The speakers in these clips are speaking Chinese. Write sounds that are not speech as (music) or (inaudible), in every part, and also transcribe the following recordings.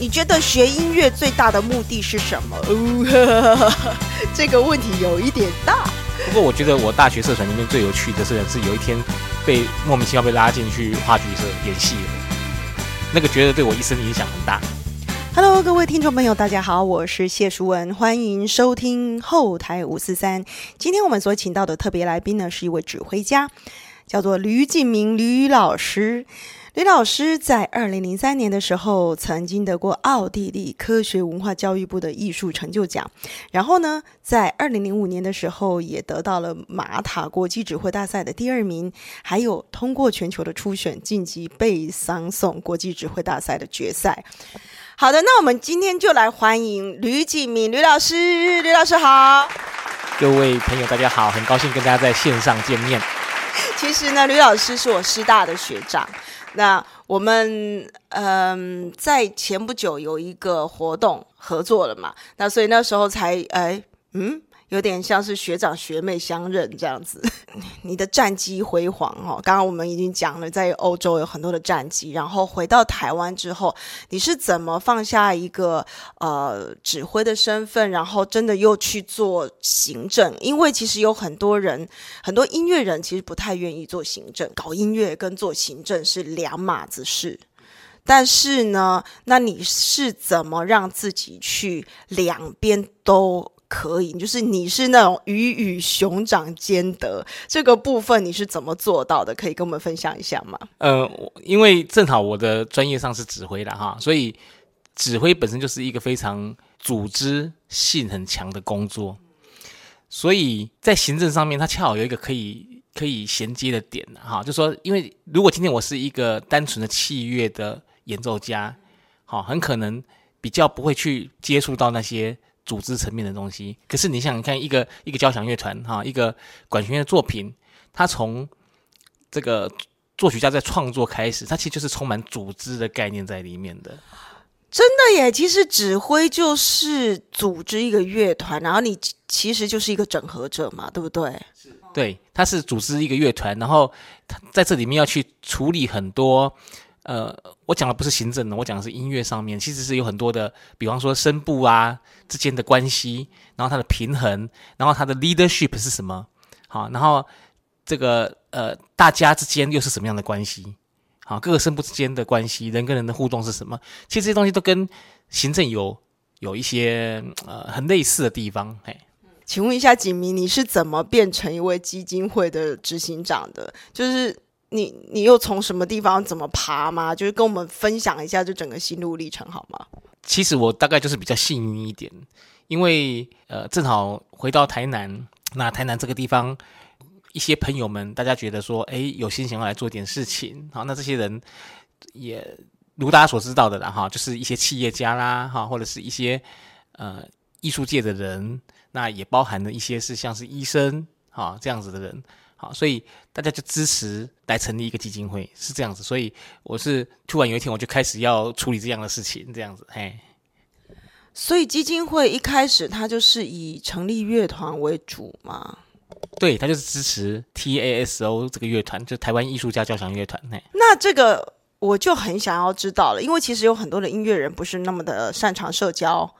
你觉得学音乐最大的目的是什么？(laughs) 这个问题有一点大。不过我觉得我大学社团里面最有趣的是，是有一天被莫名其妙被拉进去话剧社演戏了，那个觉得对我一生影响很大。Hello，各位听众朋友，大家好，我是谢淑文，欢迎收听后台五四三。今天我们所请到的特别来宾呢，是一位指挥家，叫做吕敬明吕老师。吕老师在二零零三年的时候，曾经得过奥地利科学文化教育部的艺术成就奖，然后呢，在二零零五年的时候，也得到了马塔国际指挥大赛的第二名，还有通过全球的初选晋级贝桑颂国际指挥大赛的决赛。好的，那我们今天就来欢迎吕景明吕老师，吕老师好。各位朋友，大家好，很高兴跟大家在线上见面。其实呢，吕老师是我师大的学长。那我们嗯，在前不久有一个活动合作了嘛，那所以那时候才哎嗯。有点像是学长学妹相认这样子，(laughs) 你的战绩辉煌哦。刚刚我们已经讲了，在欧洲有很多的战绩，然后回到台湾之后，你是怎么放下一个呃指挥的身份，然后真的又去做行政？因为其实有很多人，很多音乐人其实不太愿意做行政，搞音乐跟做行政是两码子事。但是呢，那你是怎么让自己去两边都？可以，就是你是那种鱼与熊掌兼得这个部分，你是怎么做到的？可以跟我们分享一下吗？呃，因为正好我的专业上是指挥的哈，所以指挥本身就是一个非常组织性很强的工作，所以在行政上面，它恰好有一个可以可以衔接的点哈，就说，因为如果今天我是一个单纯的器乐的演奏家，好，很可能比较不会去接触到那些。组织层面的东西，可是你想想看，一个一个交响乐团哈，一个管弦乐作品，它从这个作曲家在创作开始，它其实就是充满组织的概念在里面的。真的耶，其实指挥就是组织一个乐团，然后你其实就是一个整合者嘛，对不对？对，他是组织一个乐团，然后他在这里面要去处理很多。呃，我讲的不是行政的，我讲的是音乐上面，其实是有很多的，比方说声部啊之间的关系，然后它的平衡，然后它的 leadership 是什么？好，然后这个呃，大家之间又是什么样的关系？好，各个声部之间的关系，人跟人的互动是什么？其实这些东西都跟行政有有一些呃很类似的地方。哎，请问一下景明，你是怎么变成一位基金会的执行长的？就是。你你又从什么地方怎么爬吗？就是跟我们分享一下这整个心路历程好吗？其实我大概就是比较幸运一点，因为呃正好回到台南，那台南这个地方一些朋友们，大家觉得说，哎，有心想要来做点事情，好，那这些人也如大家所知道的啦，哈，就是一些企业家啦，哈，或者是一些呃艺术界的人，那也包含了一些是像是医生，哈，这样子的人。好，所以大家就支持来成立一个基金会，是这样子。所以我是突然有一天我就开始要处理这样的事情，这样子，嘿。所以基金会一开始它就是以成立乐团为主嘛？对，它就是支持 TASO 这个乐团，就台湾艺术家交响乐团。嘿，那这个我就很想要知道了，因为其实有很多的音乐人不是那么的擅长社交。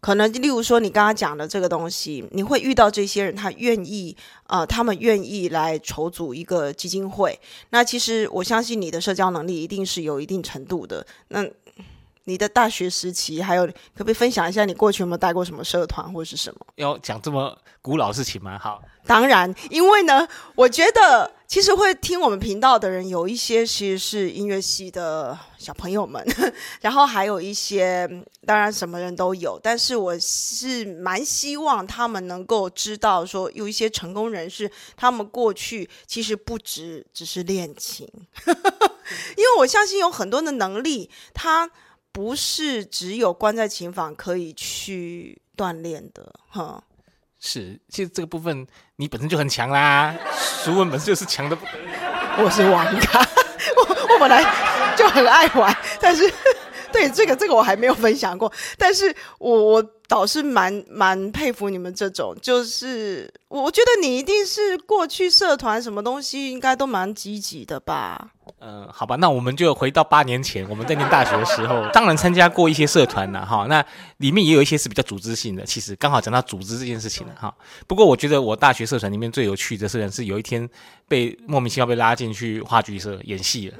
可能例如说你刚刚讲的这个东西，你会遇到这些人，他愿意呃，他们愿意来筹组一个基金会。那其实我相信你的社交能力一定是有一定程度的。那你的大学时期，还有可不可以分享一下你过去有没有带过什么社团或者是什么？要讲这么古老事情吗？好，当然，因为呢，我觉得其实会听我们频道的人有一些其实是音乐系的小朋友们，(laughs) 然后还有一些当然什么人都有，但是我是蛮希望他们能够知道说，有一些成功人士，他们过去其实不止只是恋情，(laughs) 因为我相信有很多的能力，他不是只有关在琴房可以去锻炼的，哈。是，其实这个部分你本身就很强啦，熟文本身就是强的。我是玩咖，我我本来就很爱玩，但是对这个这个我还没有分享过，但是我我倒是蛮蛮佩服你们这种，就是我我觉得你一定是过去社团什么东西应该都蛮积极的吧。嗯，好吧，那我们就回到八年前，我们在念大学的时候，当然参加过一些社团了哈。那里面也有一些是比较组织性的，其实刚好讲到组织这件事情了哈。不过我觉得我大学社团里面最有趣的社团是有一天被莫名其妙被拉进去话剧社演戏了，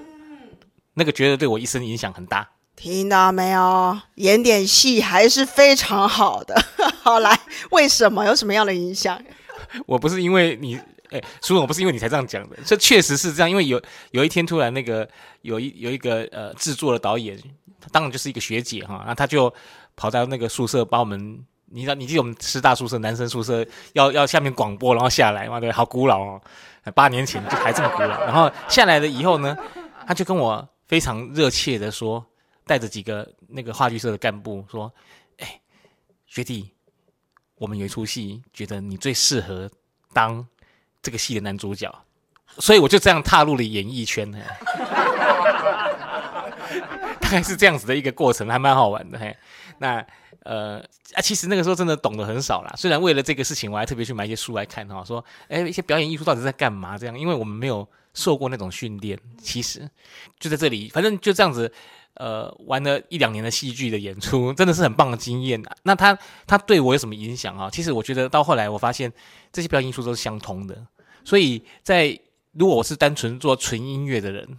那个觉得对我一生影响很大。听到没有？演点戏还是非常好的。(laughs) 好来，为什么？有什么样的影响？(laughs) 我不是因为你。哎，苏总，我不是因为你才这样讲的，这确实是这样。因为有有一天突然那个有一有一个呃制作的导演，他当然就是一个学姐哈，那他就跑到那个宿舍把我们，你知道，你记得我们师大宿舍男生宿舍要要下面广播，然后下来嘛，对，好古老哦，八年前就还这么古老。然后下来了以后呢，他就跟我非常热切的说，带着几个那个话剧社的干部说，哎，学弟，我们有一出戏，觉得你最适合当。这个戏的男主角，所以我就这样踏入了演艺圈呢，(laughs) 大概是这样子的一个过程，还蛮好玩的。嘿，那呃啊，其实那个时候真的懂得很少啦。虽然为了这个事情，我还特别去买一些书来看哈，说哎，一些表演艺术到底在干嘛？这样，因为我们没有受过那种训练，其实就在这里，反正就这样子。呃，玩了一两年的戏剧的演出，(laughs) 真的是很棒的经验。那他他对我有什么影响啊？其实我觉得到后来，我发现这些表演艺术都是相通的。所以在如果我是单纯做纯音乐的人，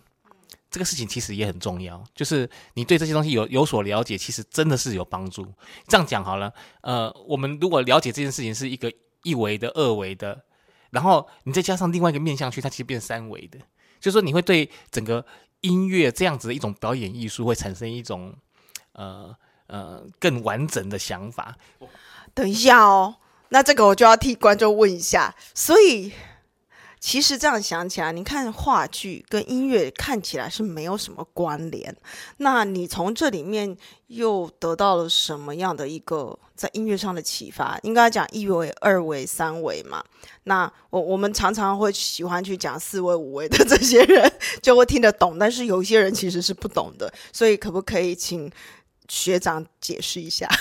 这个事情其实也很重要。就是你对这些东西有有所了解，其实真的是有帮助。这样讲好了，呃，我们如果了解这件事情是一个一维的、二维的，然后你再加上另外一个面向去，它其实变三维的。就是说，你会对整个。音乐这样子的一种表演艺术，会产生一种呃呃更完整的想法。等一下哦，那这个我就要替观众问一下，所以。其实这样想起来，你看话剧跟音乐看起来是没有什么关联。那你从这里面又得到了什么样的一个在音乐上的启发？应该讲一维、二维、三维嘛。那我我们常常会喜欢去讲四维、五维的这些人就会听得懂，但是有一些人其实是不懂的。所以可不可以请学长解释一下？(laughs)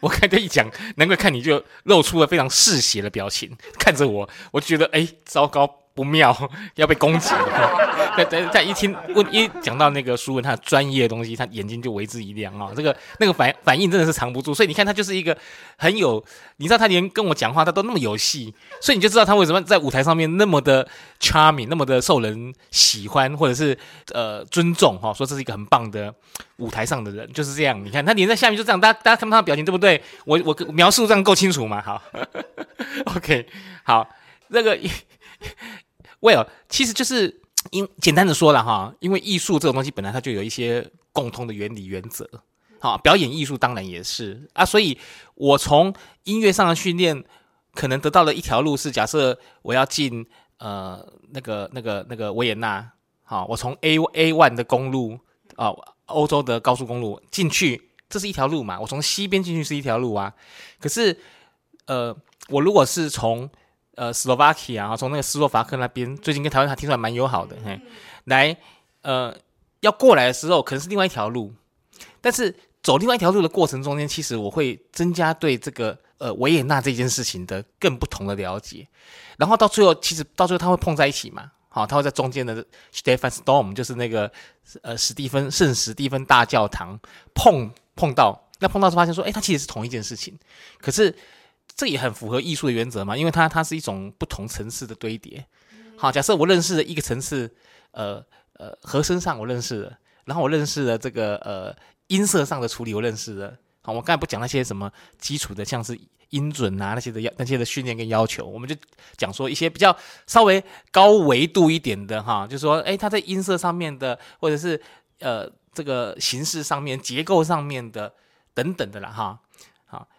我刚才一讲，难怪看你就露出了非常嗜血的表情，看着我，我觉得哎，糟糕。不妙，(laughs) 要被攻击 (laughs) 了。在在一听问一讲到那个书文他专业的东西，他眼睛就为之一亮啊！这个那个反反应真的是藏不住，所以你看他就是一个很有，你知道他连跟我讲话他都那么有戏，所以你就知道他为什么在舞台上面那么的 charming，那么的受人喜欢或者是呃尊重哈，说这是一个很棒的舞台上的人，就是这样。你看他连在下面就这样，大家大家看不到表情对不对？我我描述这样够清楚吗？好，(laughs) OK，好，那个。Well，其实就是因简单的说了哈，因为艺术这种东西本来它就有一些共通的原理原则，好，表演艺术当然也是啊，所以我从音乐上的训练，可能得到了一条路是，假设我要进呃那个那个那个维也纳，好，我从 A A one 的公路啊，欧洲的高速公路进去，这是一条路嘛，我从西边进去是一条路啊，可是呃，我如果是从呃，斯洛伐克啊，从那个斯洛伐克那边，最近跟台湾他听说还蛮友好的，嘿，来，呃，要过来的时候可能是另外一条路，但是走另外一条路的过程中间，其实我会增加对这个呃维也纳这件事情的更不同的了解，然后到最后，其实到最后他会碰在一起嘛，好，他会在中间的 Stefan Storm 就是那个呃史蒂芬圣史蒂芬大教堂碰碰到，那碰到是发现说，哎，它其实是同一件事情，可是。这也很符合艺术的原则嘛，因为它它是一种不同层次的堆叠。好，假设我认识了一个层次，呃呃，和声上我认识了，然后我认识了这个呃音色上的处理我认识了。好，我刚才不讲那些什么基础的，像是音准啊那些的要那些的训练跟要求，我们就讲说一些比较稍微高维度一点的哈，就是说，哎，它在音色上面的，或者是呃这个形式上面、结构上面的等等的啦哈。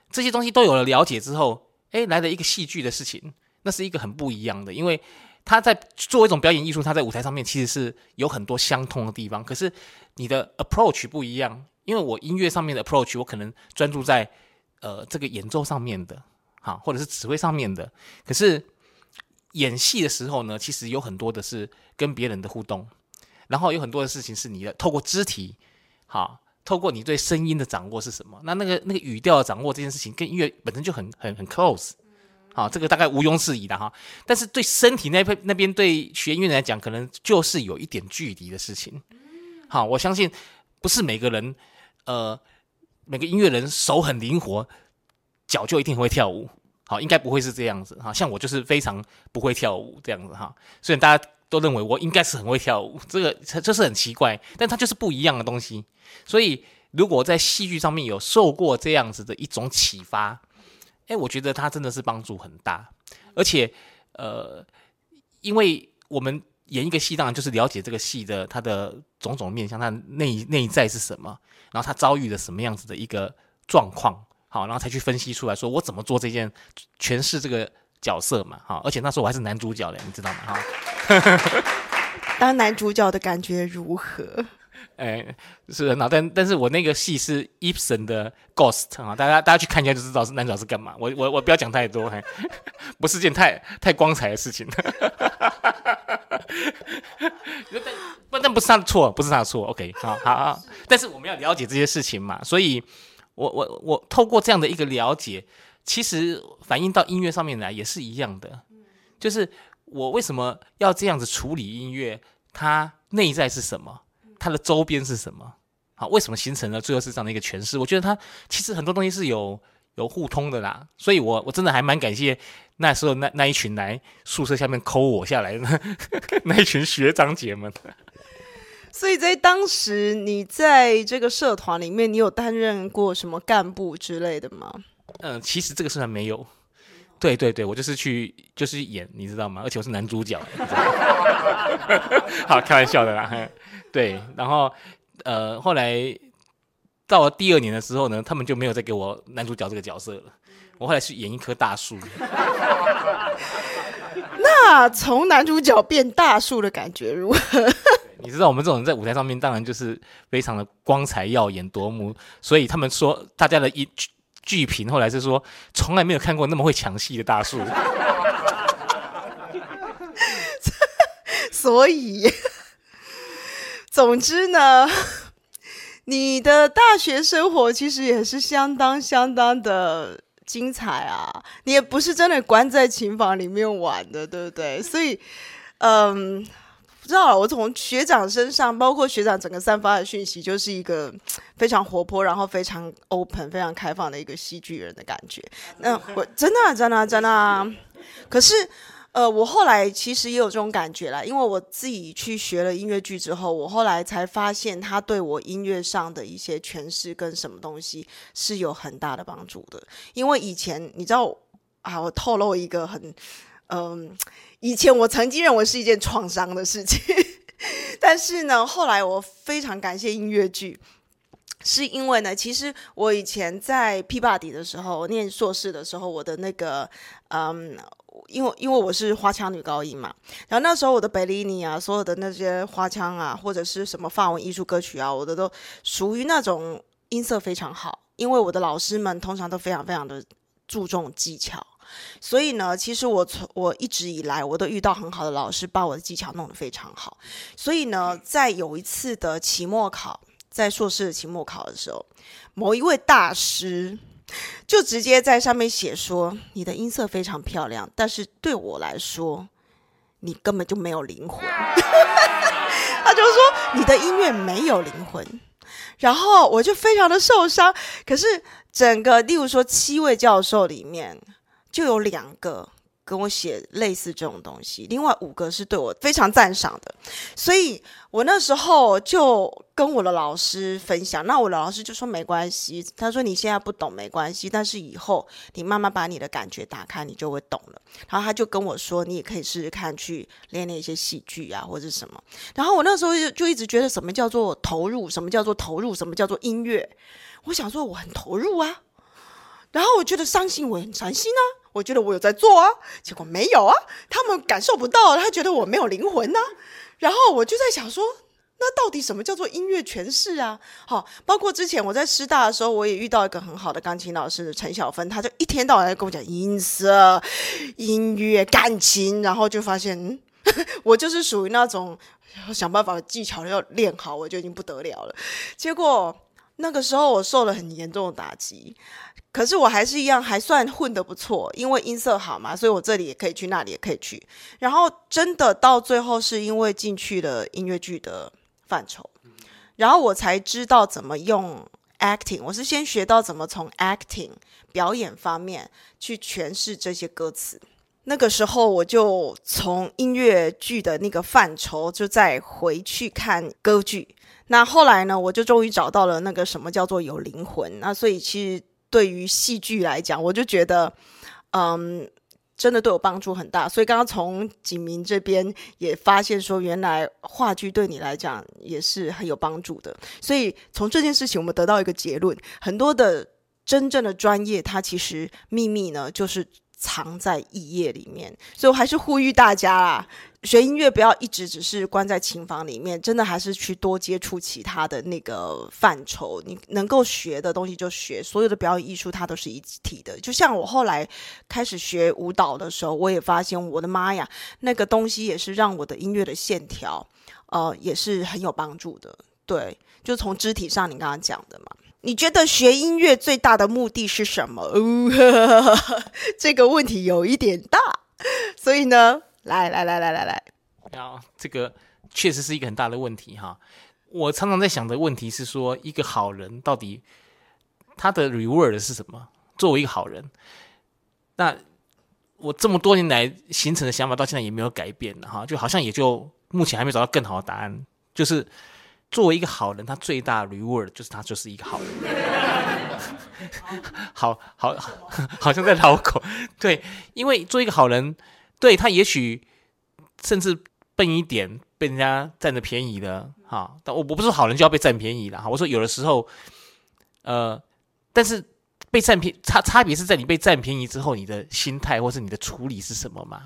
这些东西都有了了解之后，哎，来了一个戏剧的事情，那是一个很不一样的，因为他在作为一种表演艺术，他在舞台上面其实是有很多相通的地方。可是你的 approach 不一样，因为我音乐上面的 approach，我可能专注在呃这个演奏上面的，哈，或者是指挥上面的。可是演戏的时候呢，其实有很多的是跟别人的互动，然后有很多的事情是你的透过肢体，好。透过你对声音的掌握是什么？那那个那个语调掌握这件事情，跟音乐本身就很很很 close，好，这个大概毋庸置疑的哈。但是对身体那边那边对学音乐来讲，可能就是有一点距离的事情。好，我相信不是每个人，呃，每个音乐人手很灵活，脚就一定会跳舞。好，应该不会是这样子哈。像我就是非常不会跳舞这样子哈。虽然大家都认为我应该是很会跳舞，(laughs) 这个这是很奇怪，但它就是不一样的东西。所以如果在戏剧上面有受过这样子的一种启发，哎，我觉得它真的是帮助很大。而且，呃，因为我们演一个戏，当然就是了解这个戏的它的种种面向，它内内在是什么，然后它遭遇了什么样子的一个状况。好，然后才去分析出来说，我怎么做这件诠释这个角色嘛，哈，而且那时候我还是男主角嘞，你知道吗？哈，(laughs) 当男主角的感觉如何？(laughs) 哎，是很好，但但是我那个戏是 Ibsen 的 Ghost 啊，大家大家去看一下就知道是男主角是干嘛。我我我不要讲太多，(laughs) 不是件太太光彩的事情。但但不是他的错，不是他的错。OK，好好好，但是我们要了解这些事情嘛，所以。我我我透过这样的一个了解，其实反映到音乐上面来也是一样的，就是我为什么要这样子处理音乐，它内在是什么，它的周边是什么，好，为什么形成了最后是这样的一个诠释？我觉得它其实很多东西是有有互通的啦，所以我我真的还蛮感谢那时候那那一群来宿舍下面抠我下来的 (laughs) 那一群学长姐们。所以在当时，你在这个社团里面，你有担任过什么干部之类的吗？嗯，其实这个社团没有。对对对，我就是去就是演，你知道吗？而且我是男主角。(laughs) 好，开玩笑的啦。(laughs) 对，然后呃，后来到了第二年的时候呢，他们就没有再给我男主角这个角色了。我后来去演一棵大树。(laughs) 那从男主角变大树的感觉如何？你知道我们这种人在舞台上面，当然就是非常的光彩耀眼夺目，所以他们说大家的一剧评后来是说，从来没有看过那么会抢戏的大叔。(laughs) 所以，(laughs) 总之呢，(laughs) 你的大学生活其实也是相当相当的精彩啊！你也不是真的关在琴房里面玩的，对不对？所以，嗯。不知道，我从学长身上，包括学长整个散发的讯息，就是一个 (tsk) 非常活泼，然后非常 open、非常开放的一个戏剧人的感觉。(laughs) 那我真的、真的、真的，可是，呃，我后来其实也有这种感觉啦，因为我自己去学了音乐剧之后，我后来才发现，他对我音乐上的一些诠释跟什么东西是有很大的帮助的。因为以前你知道啊，我透露一个很。嗯，以前我曾经认为是一件创伤的事情，但是呢，后来我非常感谢音乐剧，是因为呢，其实我以前在 P 巴迪的时候，念硕士的时候，我的那个嗯，因为因为我是花腔女高音嘛，然后那时候我的贝利尼啊，所有的那些花腔啊，或者是什么法文艺术歌曲啊，我的都属于那种音色非常好，因为我的老师们通常都非常非常的注重技巧。所以呢，其实我从我一直以来，我都遇到很好的老师，把我的技巧弄得非常好。所以呢，在有一次的期末考，在硕士的期末考的时候，某一位大师就直接在上面写说：“你的音色非常漂亮，但是对我来说，你根本就没有灵魂。(laughs) ”他就说：“你的音乐没有灵魂。”然后我就非常的受伤。可是整个，例如说七位教授里面。就有两个跟我写类似这种东西，另外五个是对我非常赞赏的，所以我那时候就跟我的老师分享，那我的老师就说没关系，他说你现在不懂没关系，但是以后你慢慢把你的感觉打开，你就会懂了。然后他就跟我说，你也可以试试看去练练一些戏剧啊，或者什么。然后我那时候就就一直觉得什么叫做投入，什么叫做投入，什么叫做音乐，我想说我很投入啊。然后我觉得伤心，我很伤心啊。我觉得我有在做啊，结果没有啊，他们感受不到，他觉得我没有灵魂呢。然后我就在想说，那到底什么叫做音乐诠释啊？好，包括之前我在师大的时候，我也遇到一个很好的钢琴老师陈小芬，他就一天到晚在跟我讲音色、音乐、感情，然后就发现 (laughs) 我就是属于那种想办法技巧要练好，我就已经不得了了。结果。那个时候我受了很严重的打击，可是我还是一样还算混得不错，因为音色好嘛，所以我这里也可以去，那里也可以去。然后真的到最后是因为进去了音乐剧的范畴，然后我才知道怎么用 acting。我是先学到怎么从 acting 表演方面去诠释这些歌词。那个时候我就从音乐剧的那个范畴，就再回去看歌剧。那后来呢，我就终于找到了那个什么叫做有灵魂。那所以其实对于戏剧来讲，我就觉得，嗯，真的对我帮助很大。所以刚刚从景明这边也发现说，原来话剧对你来讲也是很有帮助的。所以从这件事情，我们得到一个结论：很多的真正的专业，它其实秘密呢，就是藏在腋页里面。所以我还是呼吁大家啦。学音乐不要一直只是关在琴房里面，真的还是去多接触其他的那个范畴。你能够学的东西就学，所有的表演艺术它都是一体的。就像我后来开始学舞蹈的时候，我也发现，我的妈呀，那个东西也是让我的音乐的线条，呃，也是很有帮助的。对，就从肢体上，你刚刚讲的嘛。你觉得学音乐最大的目的是什么？(laughs) 这个问题有一点大，所以呢。来来来来来来，啊这个确实是一个很大的问题哈。我常常在想的问题是说，一个好人到底他的 reward 是什么？作为一个好人，那我这么多年来形成的想法到现在也没有改变哈，就好像也就目前还没找到更好的答案。就是作为一个好人，他最大的 reward 就是他就是一个好人。(laughs) 好好好像在绕口，(laughs) 对，因为做一个好人。对他也许甚至笨一点，被人家占着便宜的哈。但我我不是好人就要被占便宜了哈。我说有的时候，呃，但是被占便差差别是在你被占便宜之后，你的心态或是你的处理是什么嘛？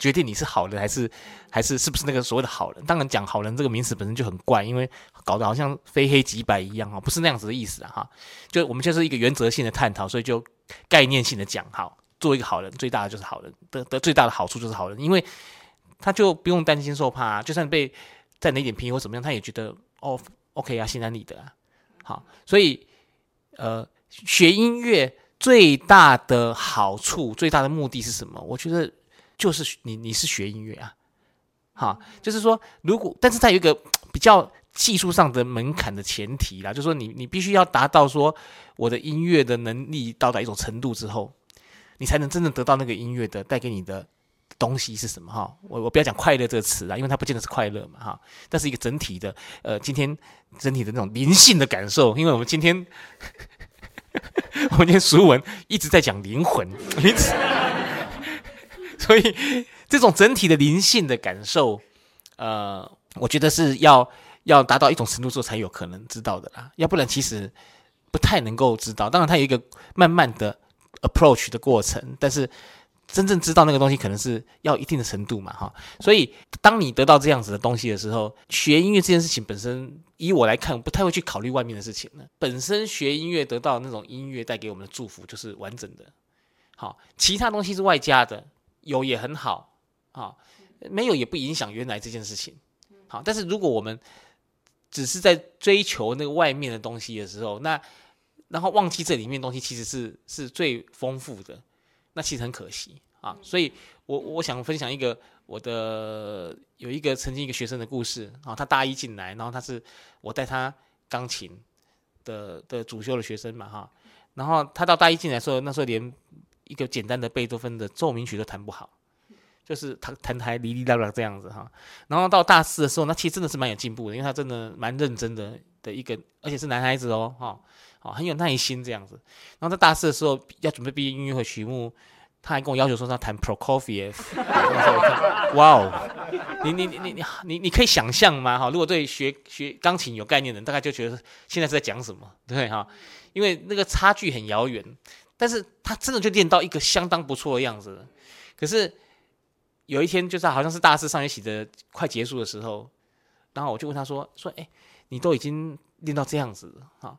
决定你是好人还是还是是不是那个所谓的好人？当然讲好人这个名词本身就很怪，因为搞得好像非黑即白一样哈，不是那样子的意思啊哈。就我们就是一个原则性的探讨，所以就概念性的讲好。做一个好人，最大的就是好人的的最大的好处就是好人，因为他就不用担心受怕，就算被占了一点便宜或怎么样，他也觉得哦，OK 啊，心安理得啊。好，所以呃，学音乐最大的好处、最大的目的是什么？我觉得就是你你是学音乐啊，好，就是说如果，但是它有一个比较技术上的门槛的前提啦，就是说你你必须要达到说我的音乐的能力到达一种程度之后。你才能真正得到那个音乐的带给你的东西是什么哈？我我不要讲快乐这个词啦，因为它不见得是快乐嘛哈。但是一个整体的呃，今天整体的那种灵性的感受，因为我们今天 (laughs) 我们今天俗文一直在讲灵魂，(laughs) 所以这种整体的灵性的感受，呃，我觉得是要要达到一种程度之后才有可能知道的啦，要不然其实不太能够知道。当然，它有一个慢慢的。approach 的过程，但是真正知道那个东西可能是要一定的程度嘛，哈。所以当你得到这样子的东西的时候，学音乐这件事情本身，以我来看，不太会去考虑外面的事情了。本身学音乐得到那种音乐带给我们的祝福就是完整的，好，其他东西是外加的，有也很好，啊，没有也不影响原来这件事情，好。但是如果我们只是在追求那个外面的东西的时候，那然后忘记这里面东西其实是是最丰富的，那其实很可惜啊。所以，我我想分享一个我的有一个曾经一个学生的故事啊。他大一进来，然后他是我带他钢琴的的主修的学生嘛哈。然后他到大一进来的时候，那时候连一个简单的贝多芬的奏鸣曲都弹不好，就是弹弹台哩哩啦啦这样子哈。然后到大四的时候，那其实真的是蛮有进步的，因为他真的蛮认真的的一个，而且是男孩子哦哈。哦，很有耐心这样子。然后在大四的时候要准备毕业音乐会曲目，他还跟我要求说他弹 Prokofiev。哇哦，你你你你你你可以想象吗？哈，如果对学学钢琴有概念的人，大概就觉得现在是在讲什么，对哈？因为那个差距很遥远，但是他真的就练到一个相当不错的样子。可是有一天，就是好像是大四上学期的快结束的时候，然后我就问他说：“说哎，你都已经练到这样子了哈？”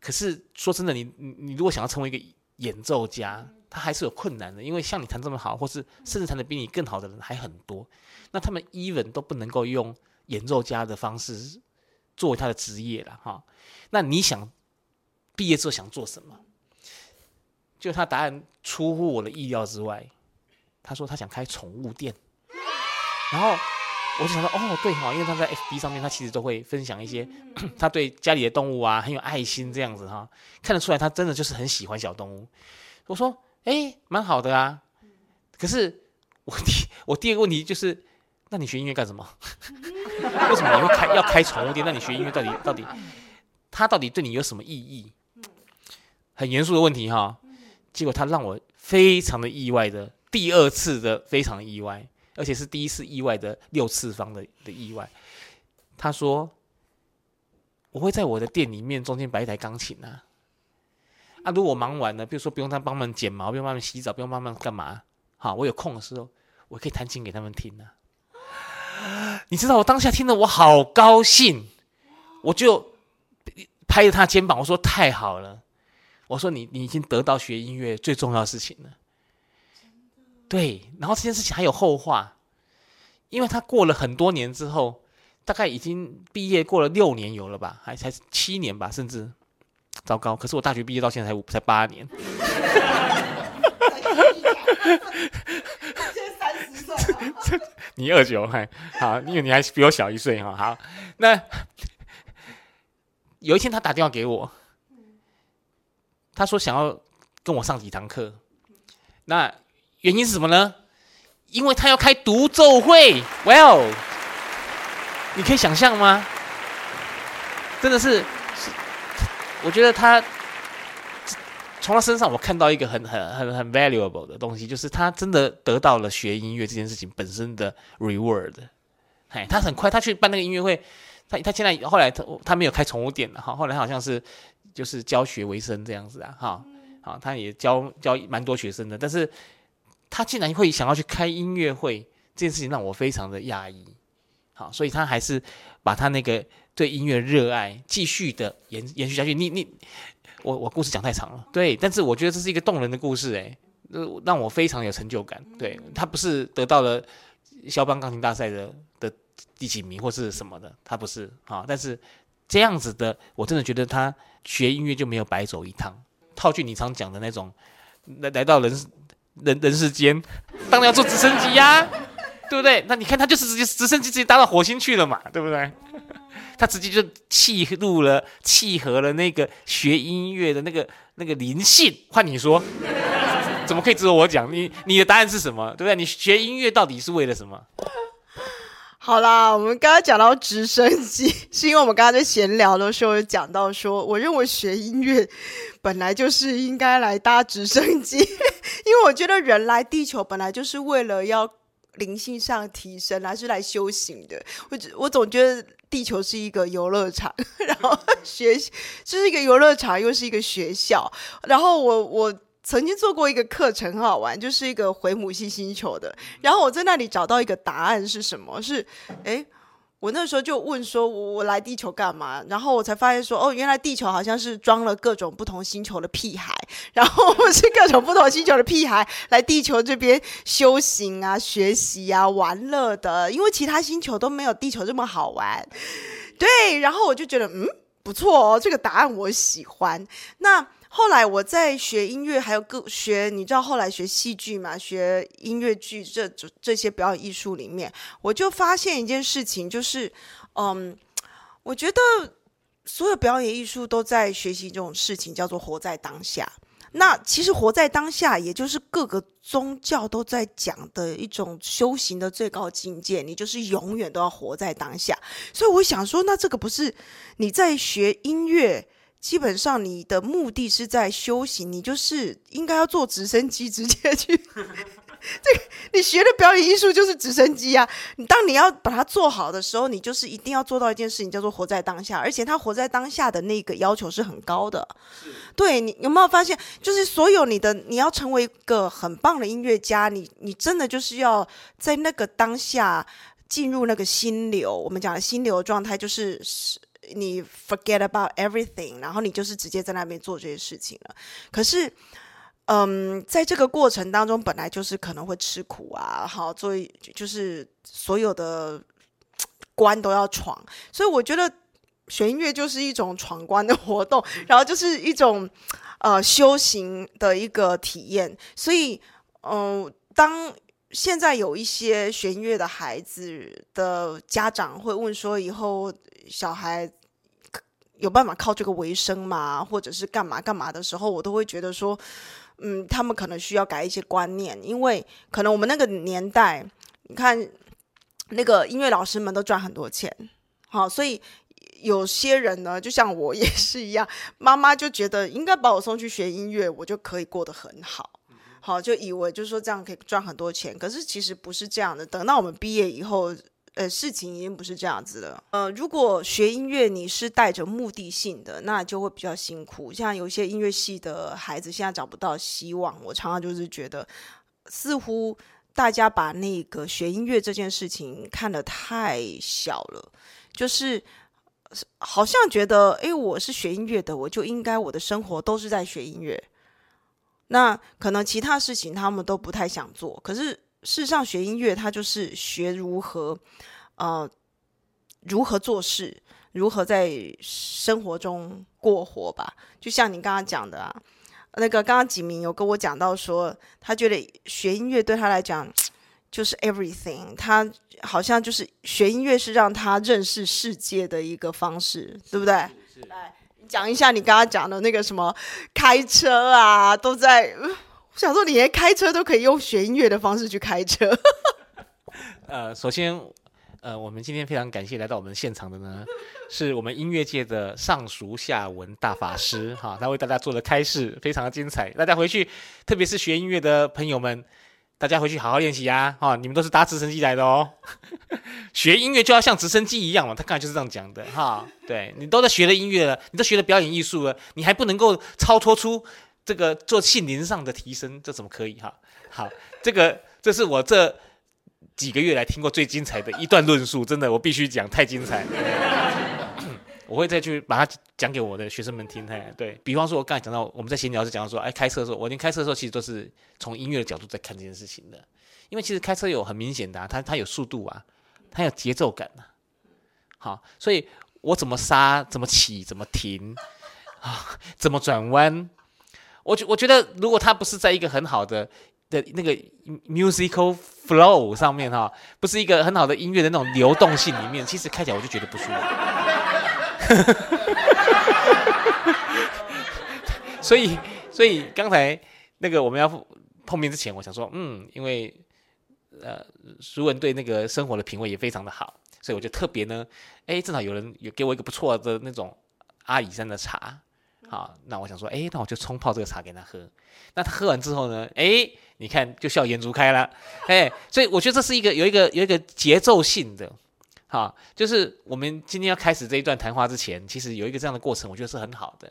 可是说真的，你你你如果想要成为一个演奏家，他还是有困难的，因为像你弹这么好，或是甚至弹的比你更好的人还很多，那他们 even 都不能够用演奏家的方式作为他的职业了哈。那你想毕业之后想做什么？就他答案出乎我的意料之外，他说他想开宠物店，然后我就想说，哦，对哈，因为他在 FB 上面，他其实都会分享一些 (clears throat) 他对家里的动物啊很有爱心这样子哈，看得出来他真的就是很喜欢小动物。我说，哎，蛮好的啊，可是我第 (laughs) 我第二个问题就是，那你学音乐干什么？(laughs) 为什么你会开要开宠物店？那你学音乐到底到底，他到底对你有什么意义？很严肃的问题哈。结果他让我非常的意外的，第二次的非常意外，而且是第一次意外的六次方的的意外。他说：“我会在我的店里面中间摆一台钢琴啊，啊，如果忙完了，比如说不用他帮忙剪毛，不用帮忙洗澡，不用帮忙干嘛，好，我有空的时候，我可以弹琴给他们听啊。你知道我当下听了我好高兴，我就拍着他肩膀，我说太好了。”我说你你已经得到学音乐最重要的事情了，对。然后这件事情还有后话，因为他过了很多年之后，大概已经毕业过了六年有了吧，还才七年吧，甚至糟糕。可是我大学毕业到现在才五才八年，(laughs) 你二九还好，因为你还比我小一岁哈。好，那 (laughs) 有一天他打电话给我。他说想要跟我上几堂课，那原因是什么呢？因为他要开独奏会。Well，你可以想象吗？真的是，我觉得他从他身上我看到一个很很很很 valuable 的东西，就是他真的得到了学音乐这件事情本身的 reward。哎，他很快他去办那个音乐会，他他现在后来他他没有开宠物店了哈，后来好像是。就是教学为生这样子啊，哈，好，他也教教蛮多学生的，但是他竟然会想要去开音乐会，这件事情让我非常的讶异，好，所以他还是把他那个对音乐热爱继续的延延续下去。你你，我我故事讲太长了，对，但是我觉得这是一个动人的故事，哎，呃，让我非常有成就感。对他不是得到了肖邦钢琴大赛的的第几名或是什么的，他不是啊，但是。这样子的，我真的觉得他学音乐就没有白走一趟。套句你常讲的那种，来来到人人人世间，当然要坐直升机呀，(laughs) 对不对？那你看他就是直接直升机直接搭到火星去了嘛，对不对？(laughs) 他直接就契入了契合了那个学音乐的那个那个灵性。换你说，怎么可以只有我讲？你你的答案是什么？对不对？你学音乐到底是为了什么？好啦，我们刚刚讲到直升机，(laughs) 是因为我们刚刚在闲聊的时候有讲到说，我认为学音乐本来就是应该来搭直升机，(laughs) 因为我觉得人来地球本来就是为了要灵性上提升，还是来修行的。我我总觉得地球是一个游乐场，(laughs) 然后学就是一个游乐场，又是一个学校，然后我我。曾经做过一个课程，很好玩，就是一个回母系星球的。然后我在那里找到一个答案是什么？是，哎，我那时候就问说，我我来地球干嘛？然后我才发现说，哦，原来地球好像是装了各种不同星球的屁孩，然后我是各种不同星球的屁孩来地球这边修行啊、学习啊、玩乐的。因为其他星球都没有地球这么好玩。对，然后我就觉得，嗯，不错哦，这个答案我喜欢。那。后来我在学音乐，还有各学，你知道后来学戏剧嘛？学音乐剧这这些表演艺术里面，我就发现一件事情，就是，嗯，我觉得所有表演艺术都在学习这种事情，叫做活在当下。那其实活在当下，也就是各个宗教都在讲的一种修行的最高境界，你就是永远都要活在当下。所以我想说，那这个不是你在学音乐？基本上你的目的是在修行，你就是应该要坐直升机直接去。(laughs) 这个你学的表演艺术就是直升机啊！你当你要把它做好的时候，你就是一定要做到一件事情，叫做活在当下。而且他活在当下的那个要求是很高的。对你有没有发现？就是所有你的你要成为一个很棒的音乐家，你你真的就是要在那个当下进入那个心流。我们讲的心流状态就是是。你 forget about everything，然后你就是直接在那边做这些事情了。可是，嗯，在这个过程当中，本来就是可能会吃苦啊，好，做就是所有的关都要闯。所以我觉得学音乐就是一种闯关的活动，然后就是一种呃修行的一个体验。所以，嗯、当现在有一些学音乐的孩子的家长会问说，以后小孩有办法靠这个为生吗？或者是干嘛干嘛的时候，我都会觉得说，嗯，他们可能需要改一些观念，因为可能我们那个年代，你看那个音乐老师们都赚很多钱，好，所以有些人呢，就像我也是一样，(laughs) 妈妈就觉得应该把我送去学音乐，我就可以过得很好。好，就以为就是说这样可以赚很多钱，可是其实不是这样的。等到我们毕业以后，呃，事情已经不是这样子了。呃，如果学音乐你是带着目的性的，那就会比较辛苦。像有些音乐系的孩子现在找不到希望，我常常就是觉得，似乎大家把那个学音乐这件事情看得太小了，就是好像觉得，诶，我是学音乐的，我就应该我的生活都是在学音乐。那可能其他事情他们都不太想做，可是事实上学音乐，它就是学如何，呃，如何做事，如何在生活中过活吧。就像你刚刚讲的啊，那个刚刚几名有跟我讲到说，他觉得学音乐对他来讲就是 everything，他好像就是学音乐是让他认识世界的一个方式，对不对？来讲一下你刚刚讲的那个什么开车啊，都在。呃我想说，你连开车都可以用学音乐的方式去开车。(laughs) 呃，首先，呃，我们今天非常感谢来到我们现场的呢，是我们音乐界的上俗下文大法师哈，他为大家做的开示非常的精彩，大家回去，特别是学音乐的朋友们，大家回去好好练习呀，哈，你们都是搭直升机来的哦，(laughs) 学音乐就要像直升机一样嘛，他刚才就是这样讲的哈，对你都在学了音乐了，你都学了表演艺术了，你还不能够超脱出这个做心灵上的提升，这怎么可以哈？好，这个这是我这。几个月来听过最精彩的一段论述，真的我必须讲，太精彩。(coughs) 我会再去把它讲给我的学生们听。嘿，对比方说，我刚才讲到，我们在闲聊时讲到说，哎，开车的时候，我连开车的时候其实都是从音乐的角度在看这件事情的，因为其实开车有很明显的、啊，它它有速度啊，它有节奏感啊。好，所以我怎么刹，怎么起，怎么停啊，怎么转弯，我觉我觉得，如果他不是在一个很好的的那个 musical flow 上面哈，不是一个很好的音乐的那种流动性里面，其实开起来我就觉得不舒服。(laughs) 所以，所以刚才那个我们要碰面之前，我想说，嗯，因为呃，熟文对那个生活的品味也非常的好，所以我就特别呢，哎，正好有人有给我一个不错的那种阿里山的茶，好，那我想说，哎，那我就冲泡这个茶给他喝。那他喝完之后呢，哎，你看就笑颜逐开了，哎，所以我觉得这是一个有一个有一个节奏性的，好，就是我们今天要开始这一段谈话之前，其实有一个这样的过程，我觉得是很好的。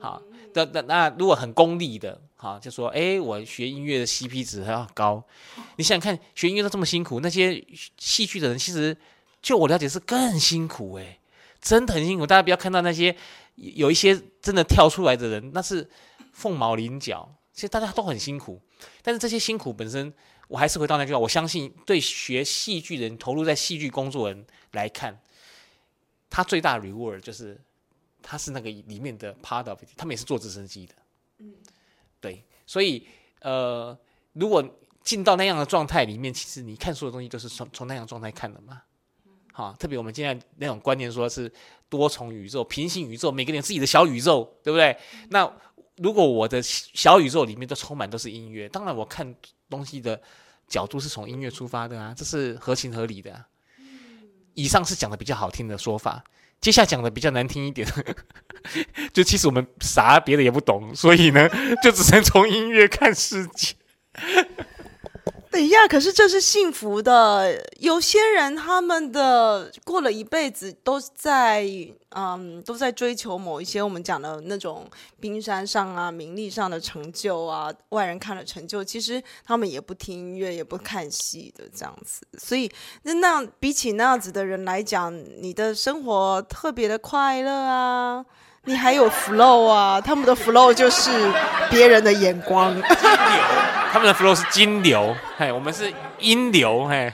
好，那那那如果很功利的，好，就说，哎，我学音乐的 CP 值还要高，你想想看，学音乐都这么辛苦，那些戏剧的人其实，就我了解是更辛苦哎、真的很辛苦。大家不要看到那些有一些真的跳出来的人，那是凤毛麟角，其实大家都很辛苦。但是这些辛苦本身，我还是回到那句话，我相信对学戏剧人、投入在戏剧工作人来看，他最大的 reward 就是他是那个里面的 part of 他们也是坐直升机的，嗯，对，所以呃，如果进到那样的状态里面，其实你看所有东西都是从从那样状态看的嘛。好，特别我们现在那种观念，说是多重宇宙、平行宇宙，每个人有自己的小宇宙，对不对？那如果我的小宇宙里面都充满都是音乐，当然我看东西的角度是从音乐出发的啊，这是合情合理的、以上是讲的比较好听的说法，接下来讲的比较难听一点，(laughs) 就其实我们啥别的也不懂，所以呢，就只能从音乐看世界。等一下，可是这是幸福的。有些人他们的过了一辈子都在嗯都在追求某一些我们讲的那种冰山上啊、名利上的成就啊，外人看了成就，其实他们也不听音乐，也不看戏的这样子。所以那那比起那样子的人来讲，你的生活特别的快乐啊。你还有 flow 啊，他们的 flow 就是别人的眼光。他们的 flow 是金流，嘿，我们是阴流，嘿。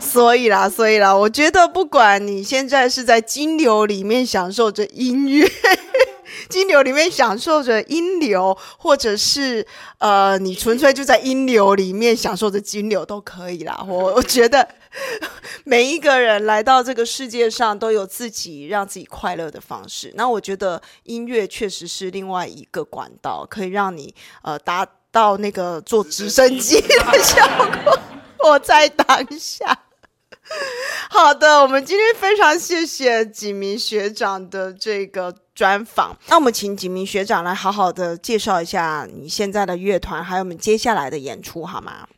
所以啦，所以啦，我觉得不管你现在是在金流里面享受着音乐。(laughs) 金流里面享受着音流，或者是呃，你纯粹就在音流里面享受着金流都可以啦。我我觉得 (laughs) 每一个人来到这个世界上都有自己让自己快乐的方式。那我觉得音乐确实是另外一个管道，可以让你呃达到那个坐直升机的 (laughs) 效果。我在当下。好的，我们今天非常谢谢几名学长的这个专访。那我们请几名学长来好好的介绍一下你现在的乐团，还有我们接下来的演出，好吗？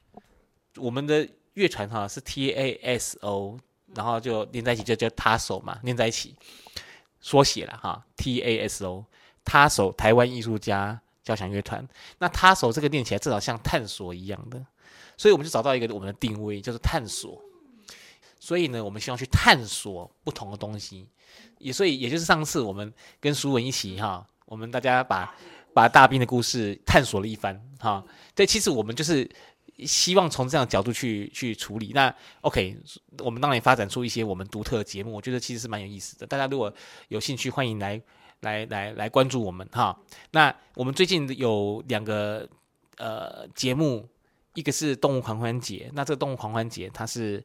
我们的乐团哈是 T A S O，然后就连在一起就叫他手嘛，连在一起缩写了哈，T A S O，他手台湾艺术家交响乐团。那他手这个念起来至少像探索一样的，所以我们就找到一个我们的定位，就是探索。所以呢，我们希望去探索不同的东西，也所以也就是上次我们跟舒文一起哈，我们大家把把大兵的故事探索了一番哈。对，其实我们就是希望从这样的角度去去处理。那 OK，我们当然发展出一些我们独特的节目，我觉得其实是蛮有意思的。大家如果有兴趣，欢迎来来来来关注我们哈。那我们最近有两个呃节目，一个是动物狂欢节，那这个动物狂欢节它是。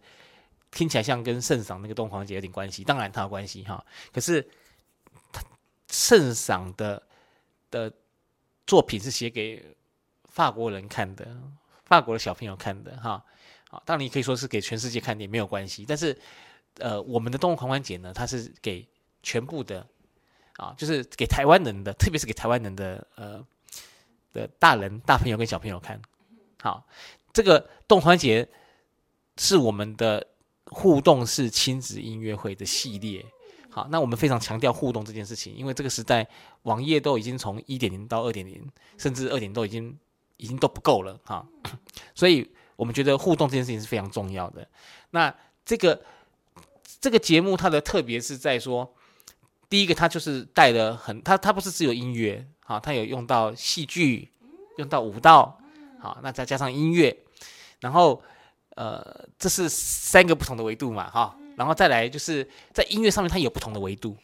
听起来像跟圣赏那个动物狂欢节有点关系，当然它有关系哈。可是圣赏的的作品是写给法国人看的，法国的小朋友看的哈。好，当然你可以说是给全世界看的也没有关系。但是呃，我们的动物狂欢节呢，它是给全部的啊，就是给台湾人的，特别是给台湾人的呃的大人、大朋友跟小朋友看。好，这个动物狂欢节是我们的。互动式亲子音乐会的系列，好，那我们非常强调互动这件事情，因为这个时代网页都已经从一点零到二点零，甚至二点都已经已经都不够了哈，(coughs) 所以我们觉得互动这件事情是非常重要的。那这个这个节目它的特别是在说，第一个它就是带了很，它它不是只有音乐，啊，它有用到戏剧，用到舞蹈，好，那再加上音乐，然后。呃，这是三个不同的维度嘛，哈，然后再来就是在音乐上面它有不同的维度，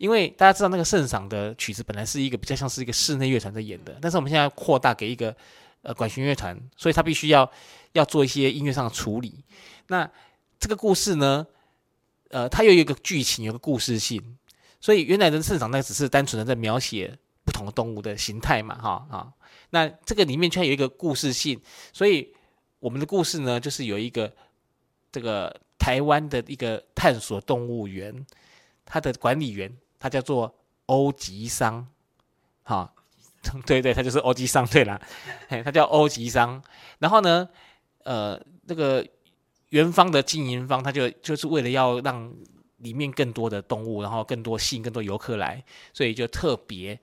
因为大家知道那个圣赏的曲子本来是一个比较像是一个室内乐团在演的，但是我们现在扩大给一个呃管弦乐团，所以他必须要要做一些音乐上的处理。那这个故事呢，呃，它又有一个剧情，有个故事性，所以原来的圣赏那只是单纯的在描写不同的动物的形态嘛，哈啊，那这个里面却有一个故事性，所以。我们的故事呢，就是有一个这个台湾的一个探索动物园，它的管理员他叫做欧吉桑，好，对对，他就是欧吉桑，对啦，他叫欧吉桑。然后呢，呃，那个园方的经营方，他就就是为了要让里面更多的动物，然后更多吸引更多游客来，所以就特别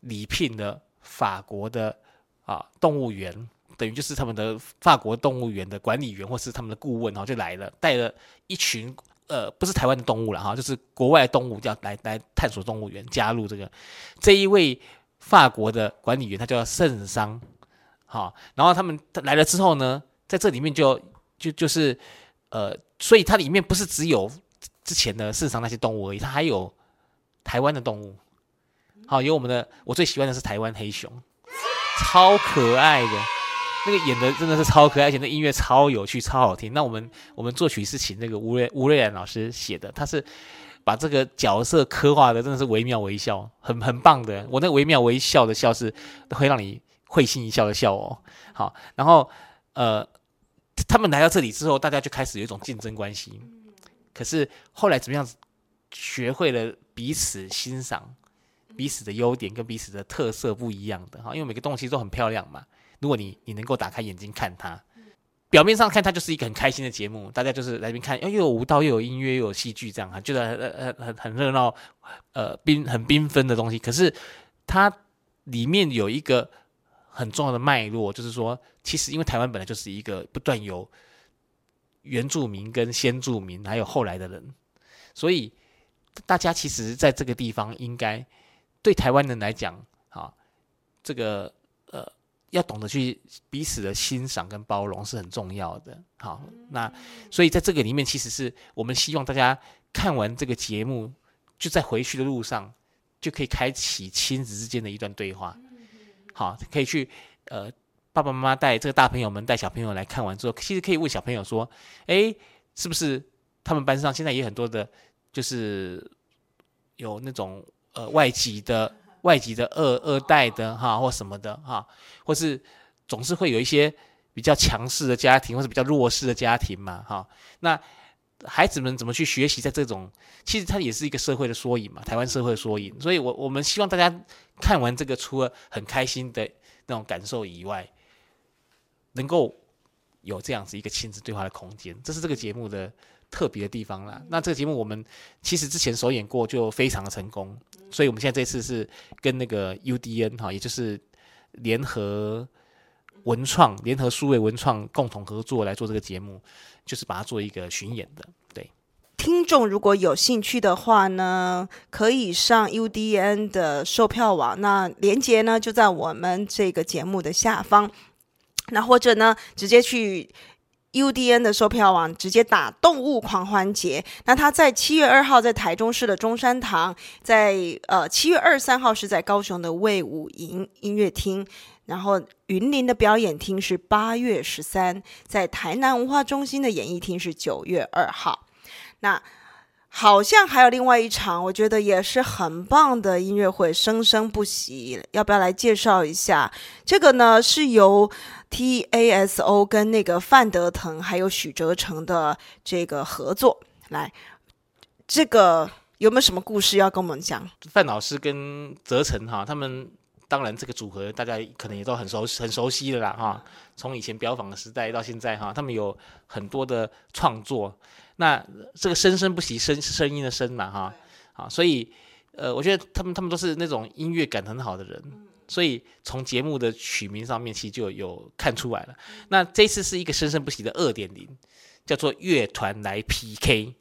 礼聘了法国的啊动物园。等于就是他们的法国动物园的管理员，或是他们的顾问，然后就来了，带了一群呃，不是台湾的动物了哈，就是国外动物要来来探索动物园，加入这个这一位法国的管理员，他叫圣桑，好，然后他们来了之后呢，在这里面就就就是呃，所以它里面不是只有之前的圣桑那些动物而已，它还有台湾的动物，好，有我们的我最喜欢的是台湾黑熊，超可爱的。那个演的真的是超可爱，而且那音乐超有趣、超好听。那我们我们作曲是请那个吴瑞吴瑞然老师写的，他是把这个角色刻画的真的是惟妙惟肖，很很棒的。我那惟妙惟肖的笑是会让你会心一笑的笑哦。好，然后呃，他们来到这里之后，大家就开始有一种竞争关系。可是后来怎么样子，学会了彼此欣赏彼此的优点跟彼此的特色不一样的哈，因为每个东西都很漂亮嘛。如果你你能够打开眼睛看它，表面上看它就是一个很开心的节目，大家就是来这边看，又有舞蹈又有音乐又有戏剧，这样哈，觉得呃很很很热闹，呃缤很缤纷的东西。可是它里面有一个很重要的脉络，就是说，其实因为台湾本来就是一个不断有原住民跟先住民还有后来的人，所以大家其实在这个地方应该对台湾人来讲，啊，这个。要懂得去彼此的欣赏跟包容是很重要的。好，那所以在这个里面，其实是我们希望大家看完这个节目，就在回去的路上就可以开启亲子之间的一段对话。好，可以去呃，爸爸妈妈带这个大朋友们带小朋友来看完之后，其实可以问小朋友说：“诶，是不是他们班上现在也很多的，就是有那种呃外籍的。”外籍的二二代的哈，或什么的哈，或是总是会有一些比较强势的家庭，或是比较弱势的家庭嘛哈。那孩子们怎么去学习？在这种其实它也是一个社会的缩影嘛，台湾社会的缩影。所以，我我们希望大家看完这个，除了很开心的那种感受以外，能够有这样子一个亲子对话的空间，这是这个节目的特别的地方啦。那这个节目我们其实之前首演过，就非常的成功。所以，我们现在这次是跟那个 UDN 哈，也就是联合文创、联合数位文创共同合作来做这个节目，就是把它做一个巡演的。对，听众如果有兴趣的话呢，可以上 UDN 的售票网，那链接呢就在我们这个节目的下方，那或者呢直接去。UDN 的售票网直接打“动物狂欢节”，那他在七月二号在台中市的中山堂，在呃七月二十三号是在高雄的魏武营音乐厅，然后云林的表演厅是八月十三，在台南文化中心的演艺厅是九月二号。那好像还有另外一场，我觉得也是很棒的音乐会，生生不息。要不要来介绍一下？这个呢是由 T A S O 跟那个范德腾还有许哲成的这个合作。来，这个有没有什么故事要跟我们讲？范老师跟泽成哈，他们当然这个组合大家可能也都很熟很熟悉的啦哈。从以前表坊的时代到现在哈，他们有很多的创作。那这个生生不息，声声音的声嘛，哈，啊，所以，呃，我觉得他们他们都是那种音乐感很好的人，所以从节目的取名上面其实就有看出来了。那这次是一个生生不息的二点零，叫做乐团来 PK，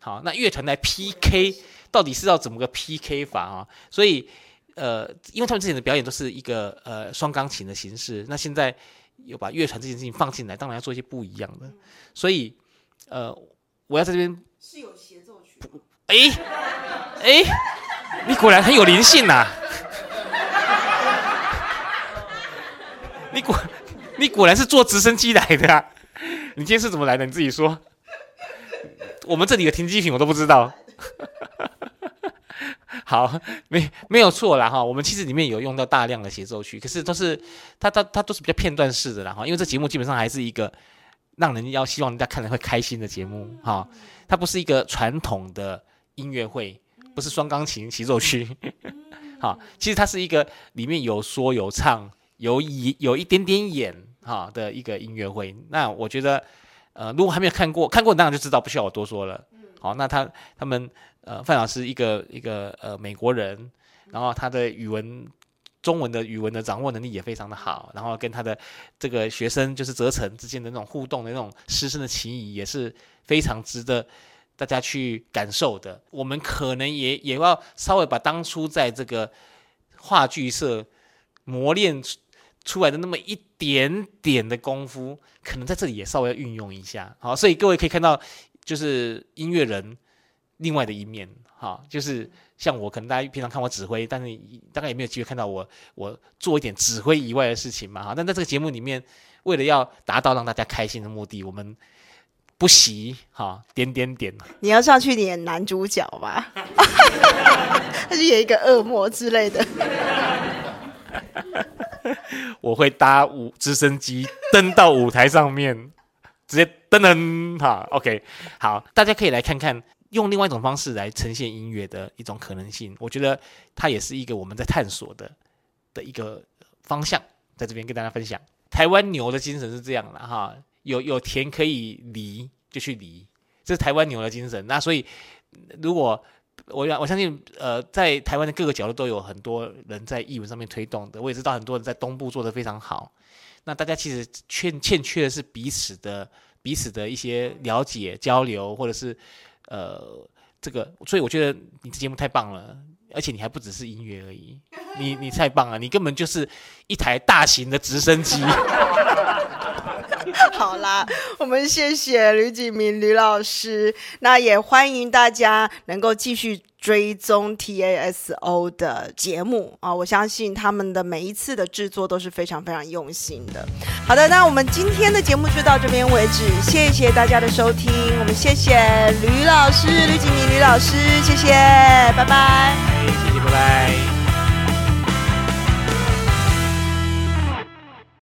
好，那乐团来 PK 到底是要怎么个 PK 法啊？所以，呃，因为他们之前的表演都是一个呃双钢琴的形式，那现在又把乐团这件事情放进来，当然要做一些不一样的，所以，呃。我要在这边是有协奏曲。哎哎，你果然很有灵性呐！你果你果然是坐直升机来的啊！你今天是怎么来的？你自己说。我们这里的停机坪我都不知道。(laughs) 好，没没有错啦哈。我们其实里面有用到大量的协奏曲，可是都是它它它都是比较片段式的啦哈。因为这节目基本上还是一个。让人要希望人家看了会开心的节目，哈，它不是一个传统的音乐会，不是双钢琴协奏曲，好，其实它是一个里面有说有唱有演有一点点演哈的一个音乐会。那我觉得，呃，如果还没有看过，看过当然就知道，不需要我多说了。好，那他他们呃范老师一个一个呃美国人，然后他的语文。中文的语文的掌握能力也非常的好，然后跟他的这个学生就是泽成之间的那种互动的那种师生的情谊也是非常值得大家去感受的。我们可能也也要稍微把当初在这个话剧社磨练出来的那么一点点的功夫，可能在这里也稍微运用一下。好，所以各位可以看到，就是音乐人另外的一面。哈，就是。像我可能大家平常看我指挥，但是大概也没有机会看到我我做一点指挥以外的事情嘛哈。但在这个节目里面，为了要达到让大家开心的目的，我们不惜哈点点点。你要上去演男主角吧？他就演一个恶魔之类的。我会搭舞直升机登到舞台上面，直接噔噔哈。OK，好，大家可以来看看。用另外一种方式来呈现音乐的一种可能性，我觉得它也是一个我们在探索的的一个方向，在这边跟大家分享。台湾牛的精神是这样的哈，有有田可以犁就去犁，这是台湾牛的精神。那所以，如果我我相信，呃，在台湾的各个角落都有很多人在译文上面推动的，我也知道很多人在东部做的非常好。那大家其实欠欠缺的是彼此的彼此的一些了解交流，或者是。呃，这个，所以我觉得你这节目太棒了，而且你还不只是音乐而已，你你太棒了，你根本就是一台大型的直升机。(laughs) 好啦，我们谢谢吕景明吕老师，那也欢迎大家能够继续追踪 TASO 的节目啊，我相信他们的每一次的制作都是非常非常用心的。好的，那我们今天的节目就到这边为止，谢谢大家的收听，我们谢谢吕老师吕景明吕老师，谢谢，拜拜。谢谢，拜拜。